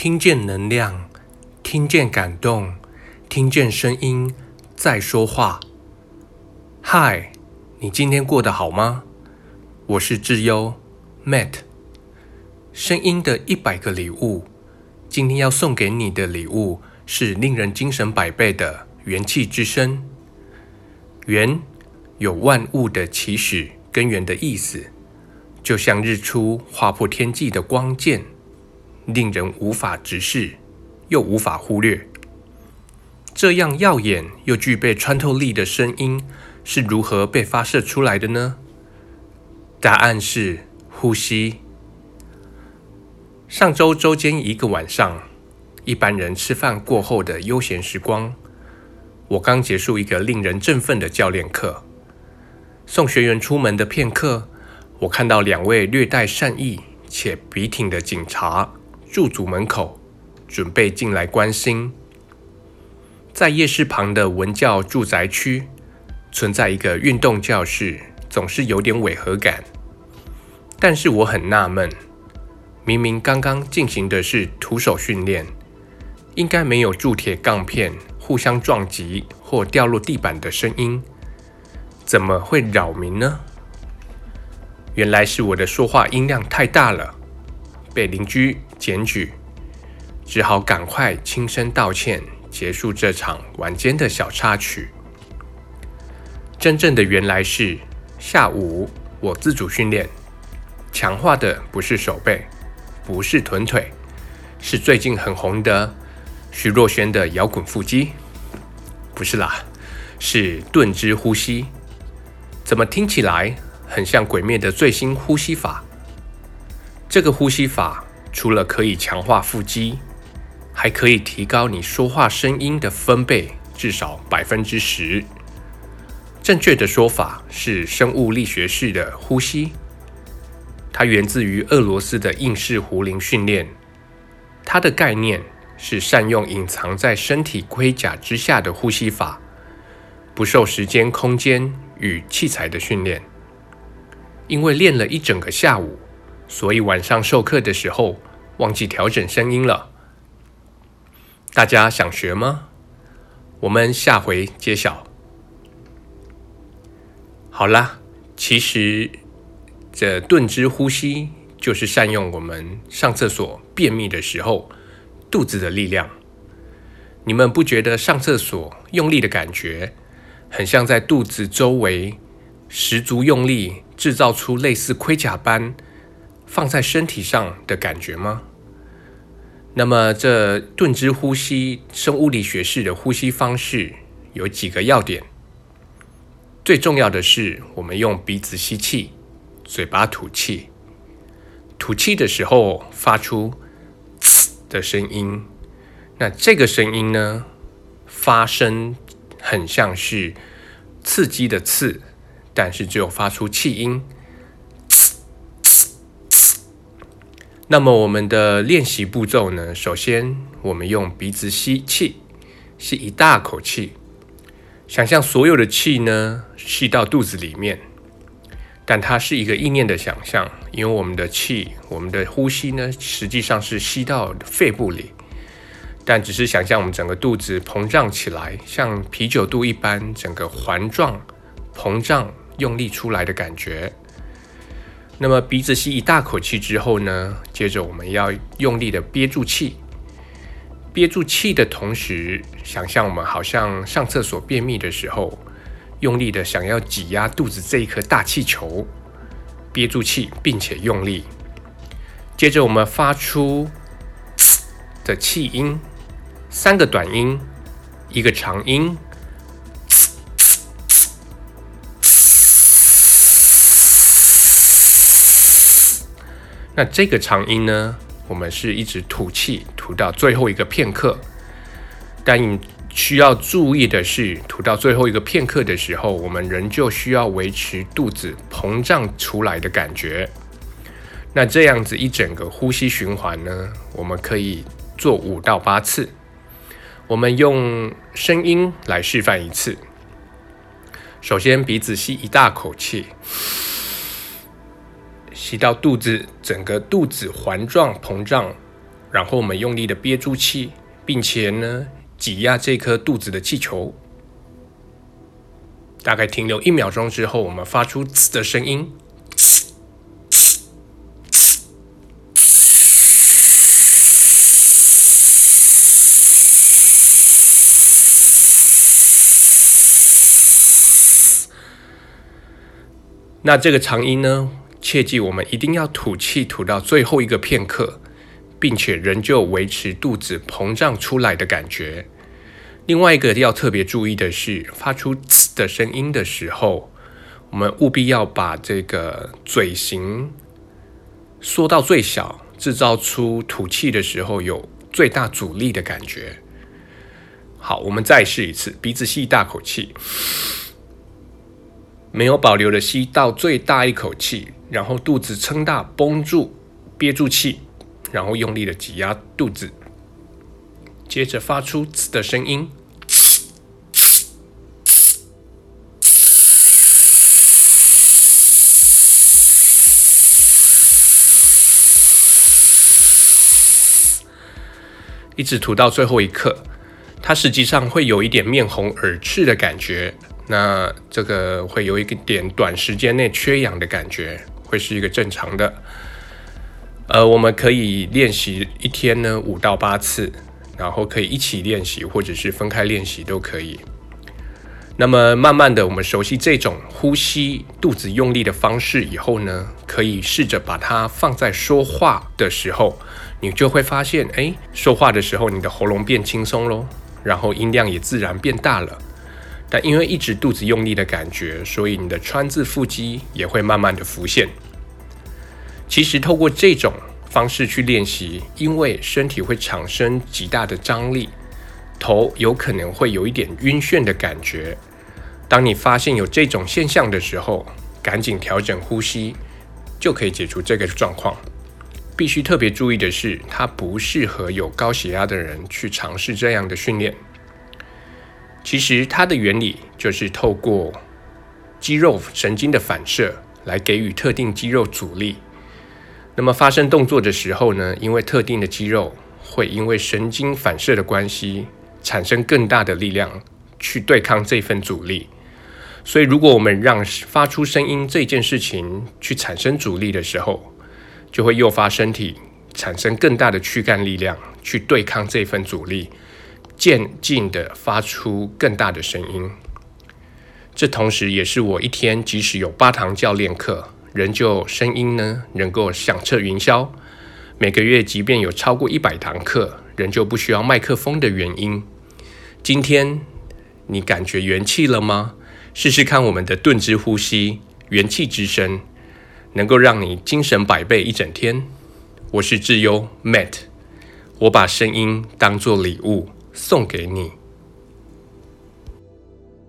听见能量，听见感动，听见声音在说话。嗨，你今天过得好吗？我是智优，Matt。声音的一百个礼物，今天要送给你的礼物是令人精神百倍的元气之声。元有万物的起始根源的意思，就像日出划破天际的光剑。令人无法直视，又无法忽略。这样耀眼又具备穿透力的声音是如何被发射出来的呢？答案是呼吸。上周周间一个晚上，一般人吃饭过后的悠闲时光，我刚结束一个令人振奋的教练课。送学员出门的片刻，我看到两位略带善意且笔挺的警察。驻足门口，准备进来关心。在夜市旁的文教住宅区，存在一个运动教室，总是有点违和感。但是我很纳闷，明明刚刚进行的是徒手训练，应该没有铸铁钢片互相撞击或掉落地板的声音，怎么会扰民呢？原来是我的说话音量太大了。被邻居检举，只好赶快轻声道歉，结束这场晚间的小插曲。真正的原来是下午我自主训练，强化的不是手背，不是臀腿，是最近很红的徐若瑄的摇滚腹肌。不是啦，是顿之呼吸。怎么听起来很像鬼灭的最新呼吸法？这个呼吸法除了可以强化腹肌，还可以提高你说话声音的分贝，至少百分之十。正确的说法是生物力学式的呼吸，它源自于俄罗斯的硬式壶铃训练。它的概念是善用隐藏在身体盔甲之下的呼吸法，不受时间、空间与器材的训练。因为练了一整个下午。所以晚上授课的时候忘记调整声音了。大家想学吗？我们下回揭晓。好啦，其实这顿之呼吸就是善用我们上厕所便秘的时候肚子的力量。你们不觉得上厕所用力的感觉，很像在肚子周围十足用力，制造出类似盔甲般？放在身体上的感觉吗？那么，这顿之呼吸生物力学式的呼吸方式有几个要点。最重要的是，我们用鼻子吸气，嘴巴吐气。吐气的时候发出“呲”的声音。那这个声音呢，发声很像是刺激的“刺”，但是只有发出气音。那么我们的练习步骤呢？首先，我们用鼻子吸气，吸一大口气，想象所有的气呢吸到肚子里面，但它是一个意念的想象，因为我们的气，我们的呼吸呢，实际上是吸到肺部里，但只是想象我们整个肚子膨胀起来，像啤酒肚一般，整个环状膨胀，用力出来的感觉。那么鼻子吸一大口气之后呢，接着我们要用力的憋住气，憋住气的同时，想象我们好像上厕所便秘的时候，用力的想要挤压肚子这一颗大气球，憋住气并且用力，接着我们发出的气音，三个短音，一个长音。那这个长音呢，我们是一直吐气，吐到最后一个片刻。但需要注意的是，吐到最后一个片刻的时候，我们仍旧需要维持肚子膨胀出来的感觉。那这样子一整个呼吸循环呢，我们可以做五到八次。我们用声音来示范一次。首先，鼻子吸一大口气。吸到肚子，整个肚子环状膨胀，然后我们用力的憋住气，并且呢挤压这颗肚子的气球。大概停留一秒钟之后，我们发出“呲”的声音。那这个长音呢，切记我们一定要吐气吐到最后一个片刻，并且仍旧维持肚子膨胀出来的感觉。另外一个要特别注意的是，发出“呲”的声音的时候，我们务必要把这个嘴型缩到最小，制造出吐气的时候有最大阻力的感觉。好，我们再试一次，鼻子吸一大口气，没有保留的吸到最大一口气，然后肚子撑大，绷住，憋住气，然后用力的挤压肚子，接着发出“呲”的声音。一直吐到最后一刻，它实际上会有一点面红耳赤的感觉，那这个会有一个点短时间内缺氧的感觉，会是一个正常的。呃，我们可以练习一天呢五到八次，然后可以一起练习，或者是分开练习都可以。那么慢慢的，我们熟悉这种呼吸肚子用力的方式以后呢，可以试着把它放在说话的时候。你就会发现，哎，说话的时候你的喉咙变轻松喽，然后音量也自然变大了。但因为一直肚子用力的感觉，所以你的川字腹肌也会慢慢的浮现。其实透过这种方式去练习，因为身体会产生极大的张力，头有可能会有一点晕眩的感觉。当你发现有这种现象的时候，赶紧调整呼吸，就可以解除这个状况。必须特别注意的是，它不适合有高血压的人去尝试这样的训练。其实它的原理就是透过肌肉神经的反射来给予特定肌肉阻力。那么发生动作的时候呢，因为特定的肌肉会因为神经反射的关系，产生更大的力量去对抗这份阻力。所以如果我们让发出声音这件事情去产生阻力的时候，就会诱发身体产生更大的躯干力量去对抗这份阻力，渐进的发出更大的声音。这同时也是我一天即使有八堂教练课，仍旧声音呢能够响彻云霄。每个月即便有超过一百堂课，仍旧不需要麦克风的原因。今天你感觉元气了吗？试试看我们的顿之呼吸，元气之声。能够让你精神百倍一整天。我是智优 Matt，我把声音当作礼物送给你。